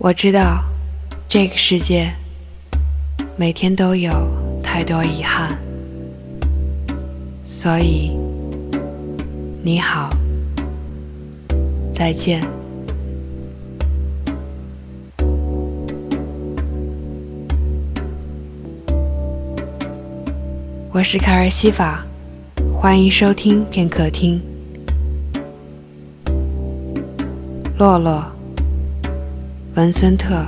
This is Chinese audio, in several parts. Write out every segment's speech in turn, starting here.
我知道，这个世界每天都有太多遗憾，所以你好，再见。我是卡尔西法，欢迎收听片刻听。洛洛，文森特。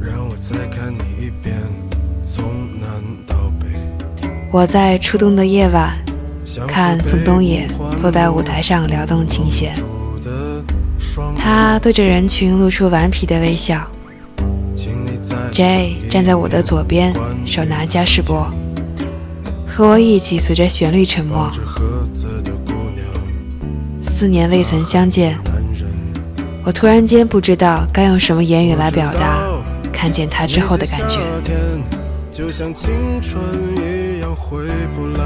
让我再看你一遍，从南到北。我在初冬的夜晚，看宋冬野坐在舞台上撩动琴弦，他对着人群露出顽皮的微笑。J 站在我的左边，手拿嘉士伯，和我一起随着旋律沉默。四年未曾相见，我突然间不知道该用什么言语来表达看见他之后的感觉。就像青春一样回不来，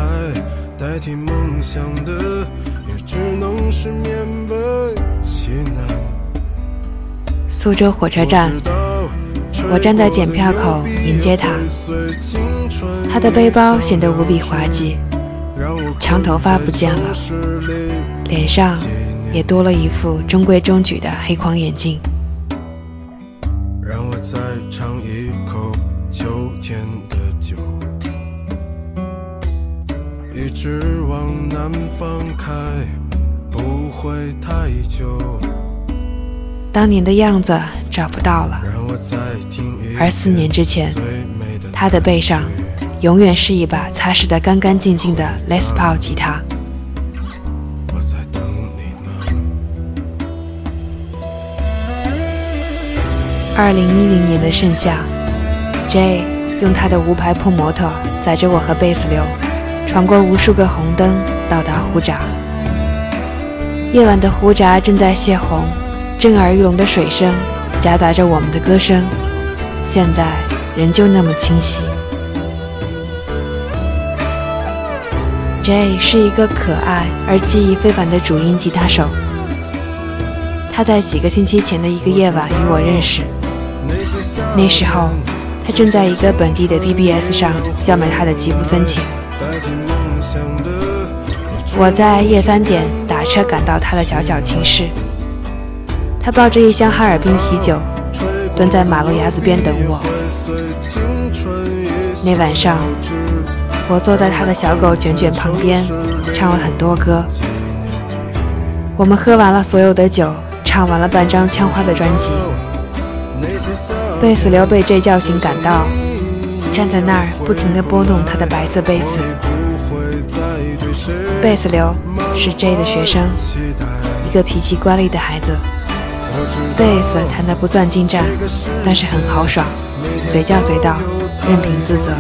代替梦想的也只能是勉为其难。苏州火车站。我站在检票口迎接他，他的背包显得无比滑稽，长头发不见了，脸上也多了一副中规中矩的黑框眼镜。让我再尝一口秋天的酒，一直往南方开，不会太久。当年的样子找不到了。而四年之前，他的背上永远是一把擦拭得干干净净的 Les Paul 吉他。二零一零年的盛夏，J 用他的无牌破摩托载着我和贝斯流，闯过无数个红灯，到达胡闸。夜晚的胡闸正在泄洪，震耳欲聋的水声。夹杂着我们的歌声，现在仍旧那么清晰。J 是一个可爱而技艺非凡的主音吉他手。他在几个星期前的一个夜晚与我认识，那时候他正在一个本地的 BBS 上叫卖他的吉普森琴。我在夜三点打车赶到他的小小寝室。他抱着一箱哈尔滨啤酒，蹲在马路牙子边等我。那晚上，我坐在他的小狗卷卷旁边，唱了很多歌。我们喝完了所有的酒，唱完了半张枪花的专辑。贝斯刘被 J 叫醒赶到，站在那儿不停地拨弄他的白色贝斯。贝斯刘是 J 的学生，一个脾气乖戾的孩子。贝斯弹得不算精湛，但是很豪爽，随叫随到，任凭自责。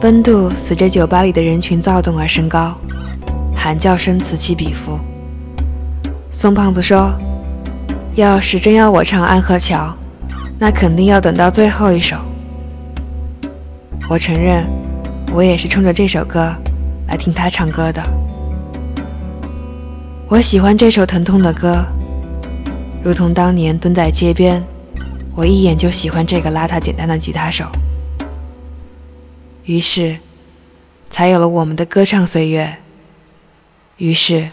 温度随着酒吧里的人群躁动而升高，喊叫声此起彼伏。宋胖子说：“要是真要我唱《安河桥》，那肯定要等到最后一首。”我承认，我也是冲着这首歌来听他唱歌的。我喜欢这首疼痛的歌，如同当年蹲在街边，我一眼就喜欢这个邋遢简单的吉他手。于是，才有了我们的歌唱岁月。于是，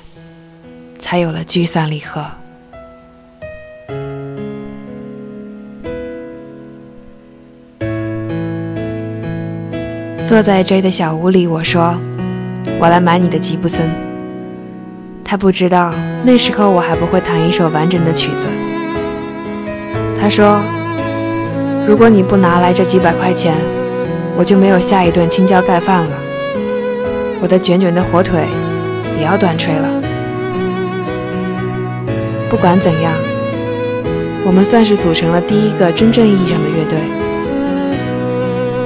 才有了聚散离合。坐在 J 的小屋里，我说：“我来买你的吉布森。”他不知道那时候我还不会弹一首完整的曲子。他说：“如果你不拿来这几百块钱，我就没有下一顿青椒盖饭了。我的卷卷的火腿也要断炊了。”不管怎样，我们算是组成了第一个真正意义上的乐队。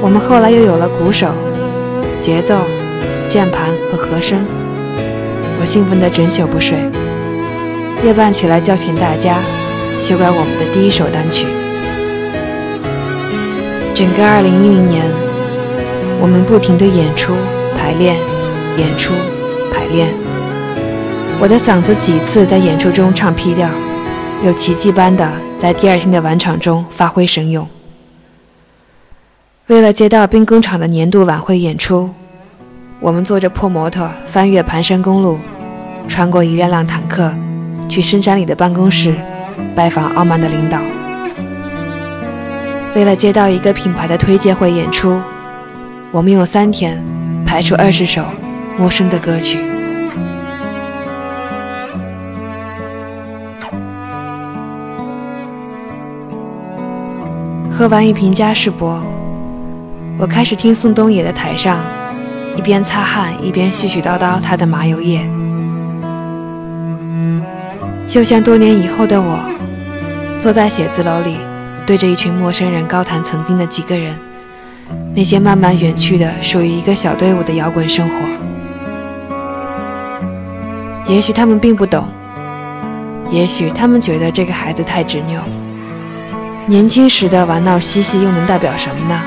我们后来又有了鼓手、节奏、键盘和和声，我兴奋得整宿不睡，夜半起来叫醒大家，修改我们的第一首单曲。整个2010年，我们不停地演出、排练、演出、排练。我的嗓子几次在演出中唱劈调，又奇迹般的在第二天的晚场中发挥神勇。为了接到兵工厂的年度晚会演出，我们坐着破摩托翻越盘山公路，穿过一辆辆坦克，去深山里的办公室拜访傲慢的领导。为了接到一个品牌的推介会演出，我们用三天排出二十首陌生的歌曲。喝完一瓶嘉士伯。我开始听宋冬野的《台上》，一边擦汗一边絮絮叨叨他的麻油叶，就像多年以后的我，坐在写字楼里，对着一群陌生人高谈曾经的几个人，那些慢慢远去的属于一个小队伍的摇滚生活。也许他们并不懂，也许他们觉得这个孩子太执拗。年轻时的玩闹嬉戏又能代表什么呢？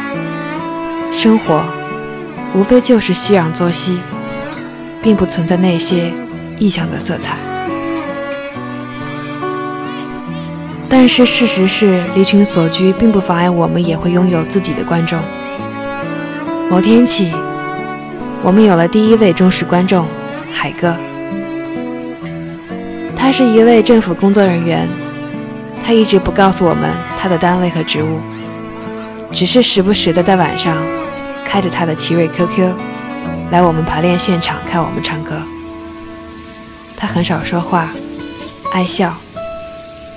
生活无非就是熙攘作息，并不存在那些异象的色彩。但是事实是，离群所居并不妨碍我们也会拥有自己的观众。某天起，我们有了第一位忠实观众——海哥。他是一位政府工作人员，他一直不告诉我们他的单位和职务，只是时不时的在晚上。开着他的奇瑞 QQ 来我们排练现场看我们唱歌。他很少说话，爱笑，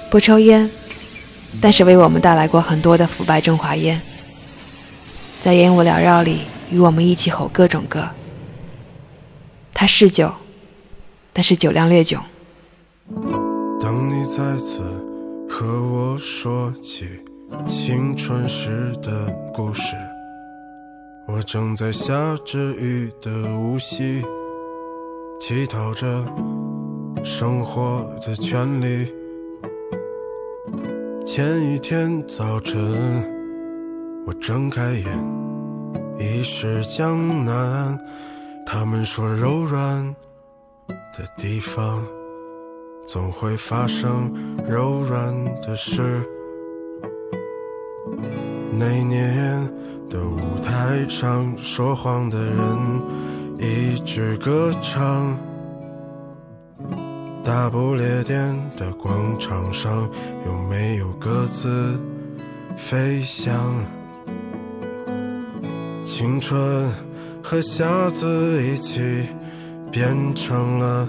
不抽烟，但是为我们带来过很多的腐败中华烟，在烟雾缭绕里与我们一起吼各种歌。他是酒，但是酒量略囧。当你再次和我说起青春时的故事。我正在下着雨的无锡，乞讨着生活的权利。前一天早晨，我睁开眼，已是江南。他们说柔软的地方，总会发生柔软的事。那年。的舞台上说谎的人一直歌唱，大不列颠的广场上有没有鸽子飞翔？青春和瞎子一起变成了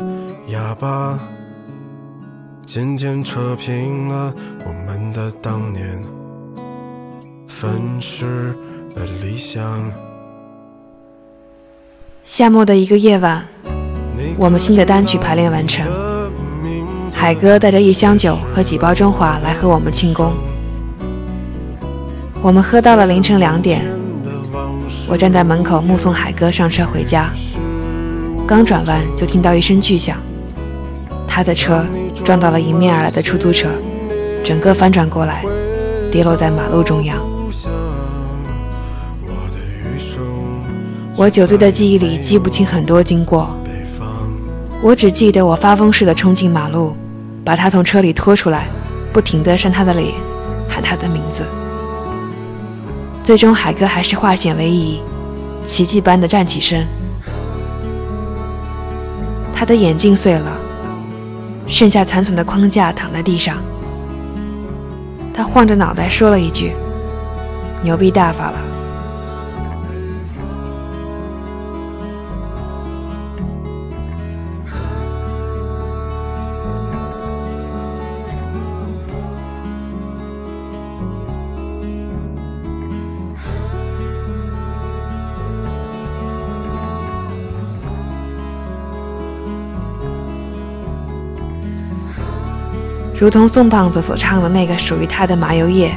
哑巴，今天扯平了我们的当年，分尸。理想。夏末的一个夜晚，我们新的单曲排练完成。海哥带着一箱酒和几包中华来和我们庆功。我们喝到了凌晨两点。我站在门口目送海哥上车回家，刚转弯就听到一声巨响，他的车撞到了迎面而来的出租车，整个翻转过来，跌落在马路中央。我酒醉的记忆里记不清很多经过，我只记得我发疯似的冲进马路，把他从车里拖出来，不停地扇他的脸，喊他的名字。最终海哥还是化险为夷，奇迹般的站起身。他的眼镜碎了，剩下残损的框架躺在地上。他晃着脑袋说了一句：“牛逼大发了。”如同宋胖子所唱的那个属于他的麻油叶，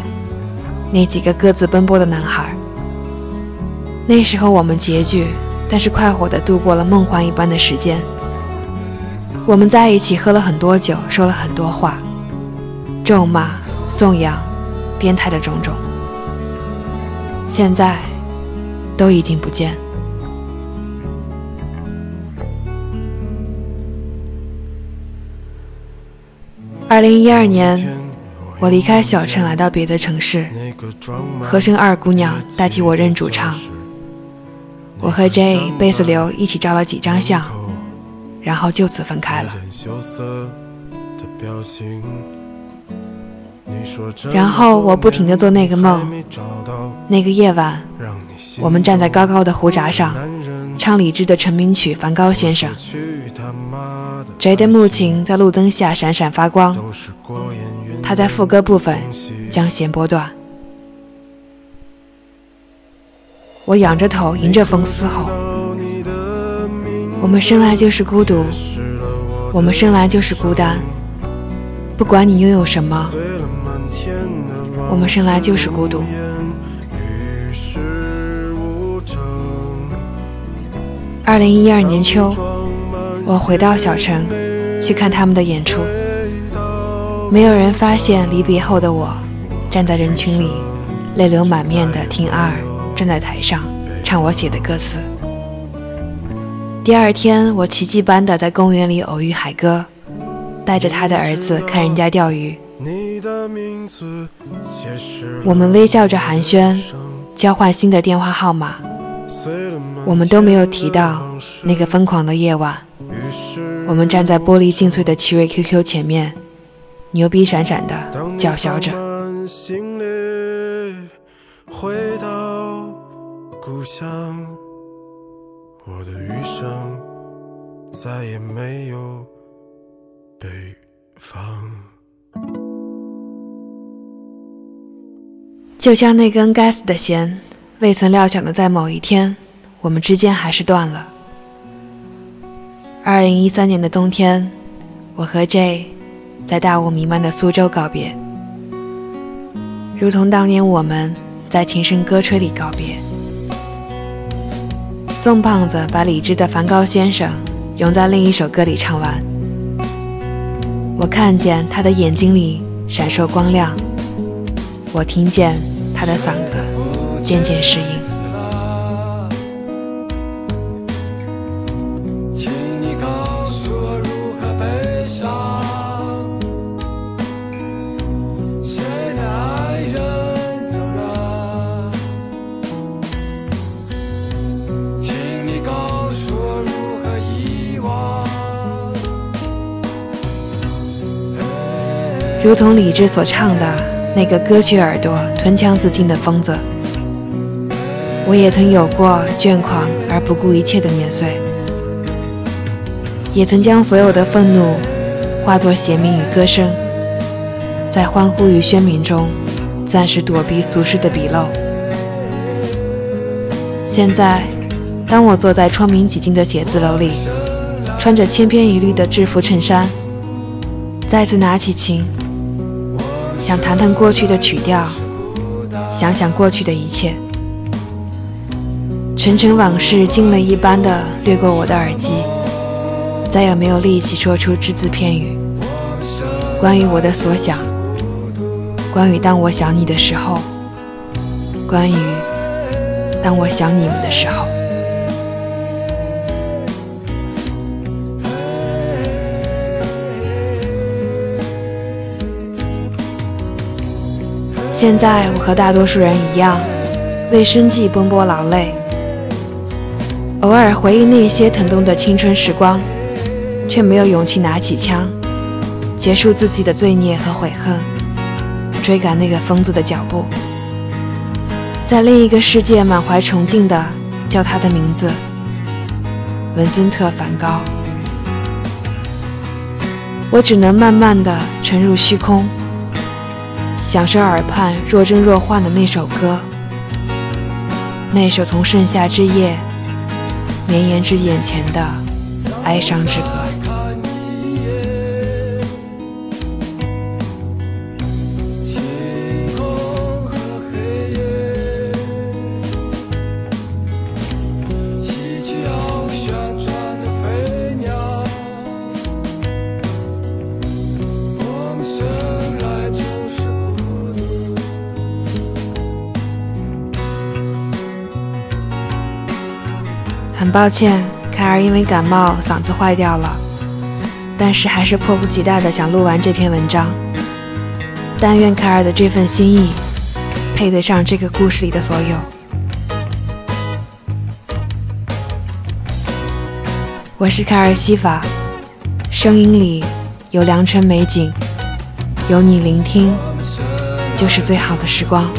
那几个各自奔波的男孩。那时候我们拮据，但是快活地度过了梦幻一般的时间。我们在一起喝了很多酒，说了很多话，咒骂、颂扬、鞭挞的种种。现在都已经不见。二零一二年，我离开小城，来到别的城市，和声二姑娘代替我任主唱。我和 J 贝斯刘一起照了几张相，然后就此分开了。然后我不停地做那个梦。那个夜晚，我们站在高高的湖闸上，唱李志的成名曲《梵高先生》。J 的木琴在路灯下闪闪发光，他在副歌部分将弦拨断。我仰着头，迎着风嘶吼：“我们生来就是孤独，我们生来就是孤单。不管你拥有什么，我们生来就是孤独。”二零一二年秋，我回到小城去看他们的演出，没有人发现离别后的我站在人群里，泪流满面的听阿尔。站在台上唱我写的歌词。第二天，我奇迹般的在公园里偶遇海哥，带着他的儿子看人家钓鱼。我们微笑着寒暄，交换新的电话号码。我们都没有提到那个疯狂的夜晚。我们站在玻璃尽碎的奇瑞 QQ 前面，牛逼闪闪的叫嚣着。故乡，我的余生再也没有北方。就像那根该死的弦，未曾料想的，在某一天，我们之间还是断了。二零一三年的冬天，我和 J 在大雾弥漫的苏州告别，如同当年我们在琴声歌吹里告别。宋胖子把李志的《梵高先生》融在另一首歌里唱完，我看见他的眼睛里闪烁光亮，我听见他的嗓子渐渐适应。如同李志所唱的那个割去耳朵、吞枪自尽的疯子，我也曾有过倦狂而不顾一切的年岁，也曾将所有的愤怒化作弦鸣与歌声，在欢呼与喧鸣中暂时躲避俗世的鄙陋。现在，当我坐在窗明几净的写字楼里，穿着千篇一律的制服衬衫，再次拿起琴。想谈谈过去的曲调，想想过去的一切，沉沉往事惊雷一般的掠过我的耳机，再也没有力气说出只字片语。关于我的所想，关于当我想你的时候，关于当我想你们的时候。现在我和大多数人一样，为生计奔波劳累，偶尔回忆那些疼痛的青春时光，却没有勇气拿起枪，结束自己的罪孽和悔恨，追赶那个疯子的脚步，在另一个世界满怀崇敬的叫他的名字——文森特·梵高。我只能慢慢的沉入虚空。享受耳畔若真若幻的那首歌，那首从盛夏之夜绵延至眼前的哀伤之歌。很抱歉，凯尔因为感冒嗓子坏掉了，但是还是迫不及待的想录完这篇文章。但愿凯尔的这份心意配得上这个故事里的所有。我是凯尔西法，声音里有良辰美景，有你聆听，就是最好的时光。